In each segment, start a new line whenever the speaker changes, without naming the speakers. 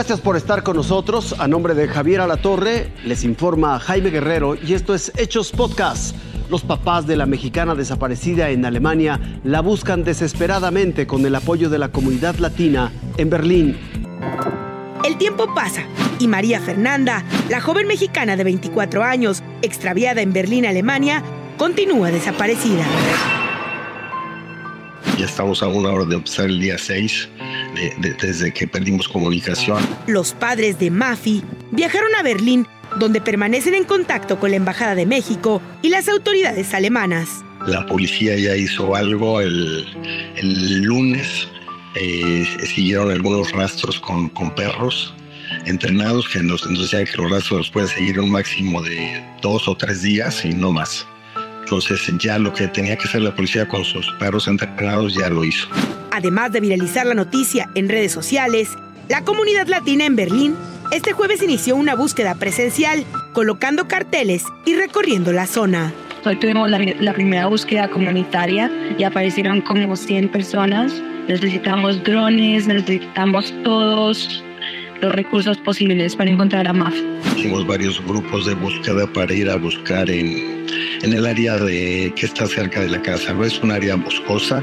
Gracias por estar con nosotros. A nombre de Javier Alatorre, les informa Jaime Guerrero y esto es Hechos Podcast. Los papás de la mexicana desaparecida en Alemania la buscan desesperadamente con el apoyo de la comunidad latina en Berlín.
El tiempo pasa y María Fernanda, la joven mexicana de 24 años, extraviada en Berlín, Alemania, continúa desaparecida.
Ya estamos a una hora de empezar el día 6, desde que perdimos comunicación.
Los padres de Mafi viajaron a Berlín donde permanecen en contacto con la Embajada de México y las autoridades alemanas.
La policía ya hizo algo el, lunes, eh, siguieron algunos rastros con, con perros entrenados que nos, decían que los rastros pueden seguir un máximo de dos o tres días y no más. Entonces ya lo que tenía que hacer la policía con sus perros entrenados ya lo hizo.
Además de viralizar la noticia en redes sociales, la comunidad latina en Berlín este jueves inició una búsqueda presencial, colocando carteles y recorriendo la zona.
Hoy tuvimos la, primera búsqueda comunitaria y aparecieron como 100 personas. Necesitamos drones, necesitamos todos los recursos posibles para encontrar a Maf.
Hicimos varios grupos de búsqueda para ir a buscar en, en el área de, que está cerca de la casa. No es un área boscosa,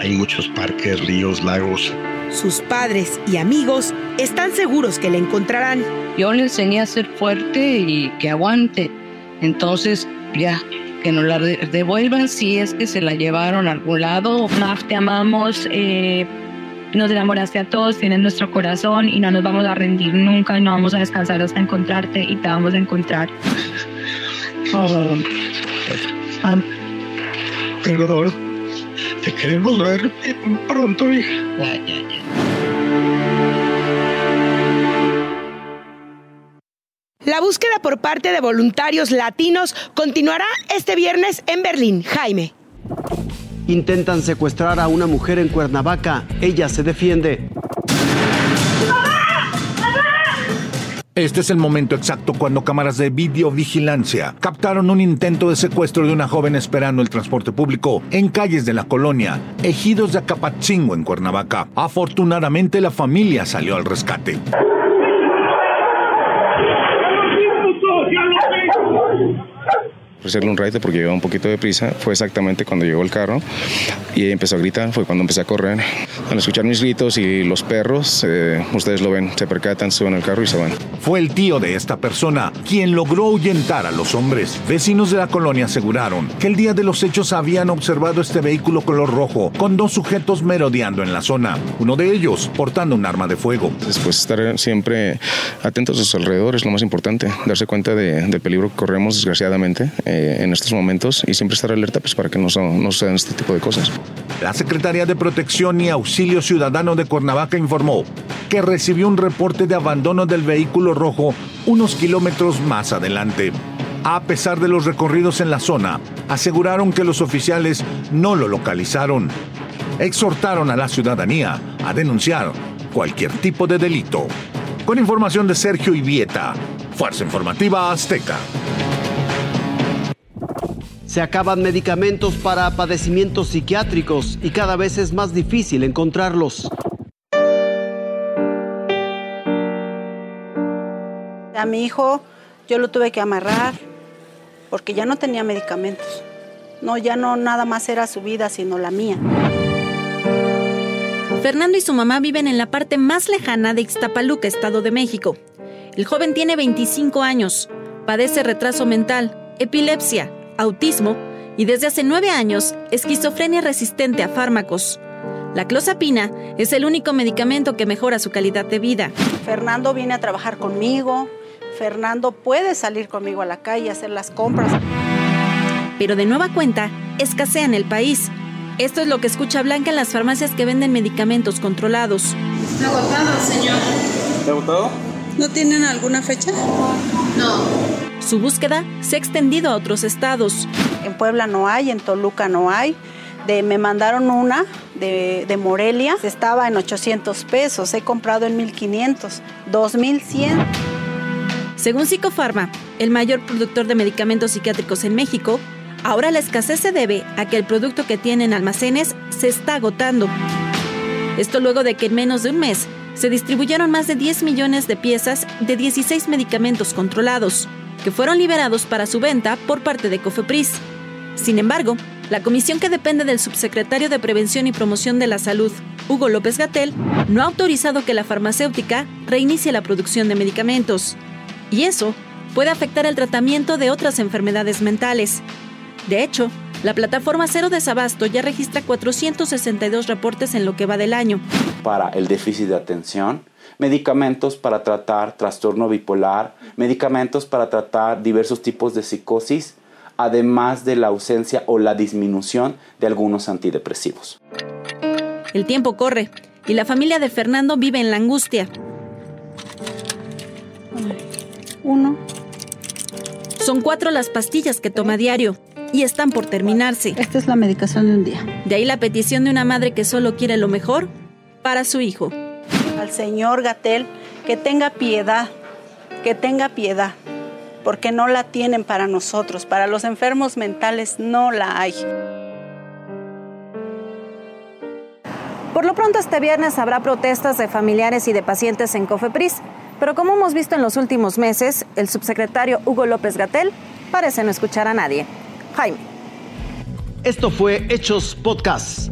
hay muchos parques, ríos, lagos.
Sus padres y amigos están seguros que la encontrarán.
Yo le enseñé a ser fuerte y que aguante. Entonces, ya, que nos la devuelvan si es que se la llevaron a algún lado. Maf, te amamos. Eh, nos enamoraste a todos, tienes nuestro corazón y no nos vamos a rendir nunca, no vamos a descansar hasta encontrarte y te vamos a encontrar.
Oh. Perdón. Te queremos ver pronto, hija.
La búsqueda por parte de voluntarios latinos continuará este viernes en Berlín. Jaime.
Intentan secuestrar a una mujer en Cuernavaca. Ella se defiende.
Este es el momento exacto cuando cámaras de videovigilancia captaron un intento de secuestro de una joven esperando el transporte público en calles de la colonia Ejidos de Acapatzingo en Cuernavaca. Afortunadamente la familia salió al rescate.
Hacerle un raite porque llevaba un poquito de prisa. Fue exactamente cuando llegó el carro y empezó a gritar. Fue cuando empecé a correr. Al escuchar mis gritos y los perros, eh, ustedes lo ven, se percatan, suben al carro y se van.
Fue el tío de esta persona quien logró ahuyentar a los hombres. Vecinos de la colonia aseguraron que el día de los hechos habían observado este vehículo color rojo con dos sujetos merodeando en la zona. Uno de ellos portando un arma de fuego.
Después estar siempre atentos a sus alrededores, lo más importante, darse cuenta del peligro que corremos desgraciadamente. Eh, en estos momentos y siempre estar alerta pues, para que no, no sean este tipo de cosas.
La Secretaría de Protección y Auxilio Ciudadano de Cuernavaca informó que recibió un reporte de abandono del vehículo rojo unos kilómetros más adelante. A pesar de los recorridos en la zona, aseguraron que los oficiales no lo localizaron. Exhortaron a la ciudadanía a denunciar cualquier tipo de delito. Con información de Sergio Ibieta, Fuerza Informativa Azteca.
Se acaban medicamentos para padecimientos psiquiátricos y cada vez es más difícil encontrarlos.
A mi hijo yo lo tuve que amarrar porque ya no tenía medicamentos. No, ya no nada más era su vida, sino la mía.
Fernando y su mamá viven en la parte más lejana de Ixtapaluca, Estado de México. El joven tiene 25 años, padece retraso mental, epilepsia, autismo y desde hace nueve años esquizofrenia resistente a fármacos. La clozapina es el único medicamento que mejora su calidad de vida.
Fernando viene a trabajar conmigo. Fernando puede salir conmigo a la calle a hacer las compras.
Pero de nueva cuenta, escasea en el país. Esto es lo que escucha Blanca en las farmacias que venden medicamentos controlados.
Está agotado, señor.
¿Está agotado?
¿No tienen alguna fecha?
No. Su búsqueda se ha extendido a otros estados.
En Puebla no hay, en Toluca no hay. De, me mandaron una de, de, Morelia, estaba en 800 pesos, he comprado en 1500, 2100.
Según Psicofarma, el mayor productor de medicamentos psiquiátricos en México, ahora la escasez se debe a que el producto que tiene en almacenes se está agotando. Esto luego de que en menos de un mes se distribuyeron más de 10 millones de piezas de 16 medicamentos controlados, que fueron liberados para su venta por parte de Cofepris. Sin embargo, la comisión que depende del subsecretario de Prevención y Promoción de la Salud, Hugo López Gatel, no ha autorizado que la farmacéutica reinicie la producción de medicamentos. Y eso puede afectar el tratamiento de otras enfermedades mentales. De hecho, la plataforma Cero Desabasto ya registra 462 reportes en lo que va del año.
Para el déficit de atención, medicamentos para tratar trastorno bipolar, medicamentos para tratar diversos tipos de psicosis, además de la ausencia o la disminución de algunos antidepresivos.
El tiempo corre y la familia de Fernando vive en la angustia.
Uno.
Son cuatro las pastillas que toma diario y están por terminarse.
Esta es la medicación de un día.
De ahí la petición de una madre que solo quiere lo mejor para su hijo.
Al señor Gatel que tenga piedad, que tenga piedad, porque no la tienen para nosotros, para los enfermos mentales no la hay.
Por lo pronto este viernes habrá protestas de familiares y de pacientes en Cofepris, pero como hemos visto en los últimos meses, el subsecretario Hugo López Gatel parece no escuchar a nadie. Jaime.
Esto fue Hechos Podcast.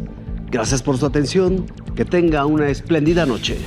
Gracias por su atención. Que tenga una espléndida noche.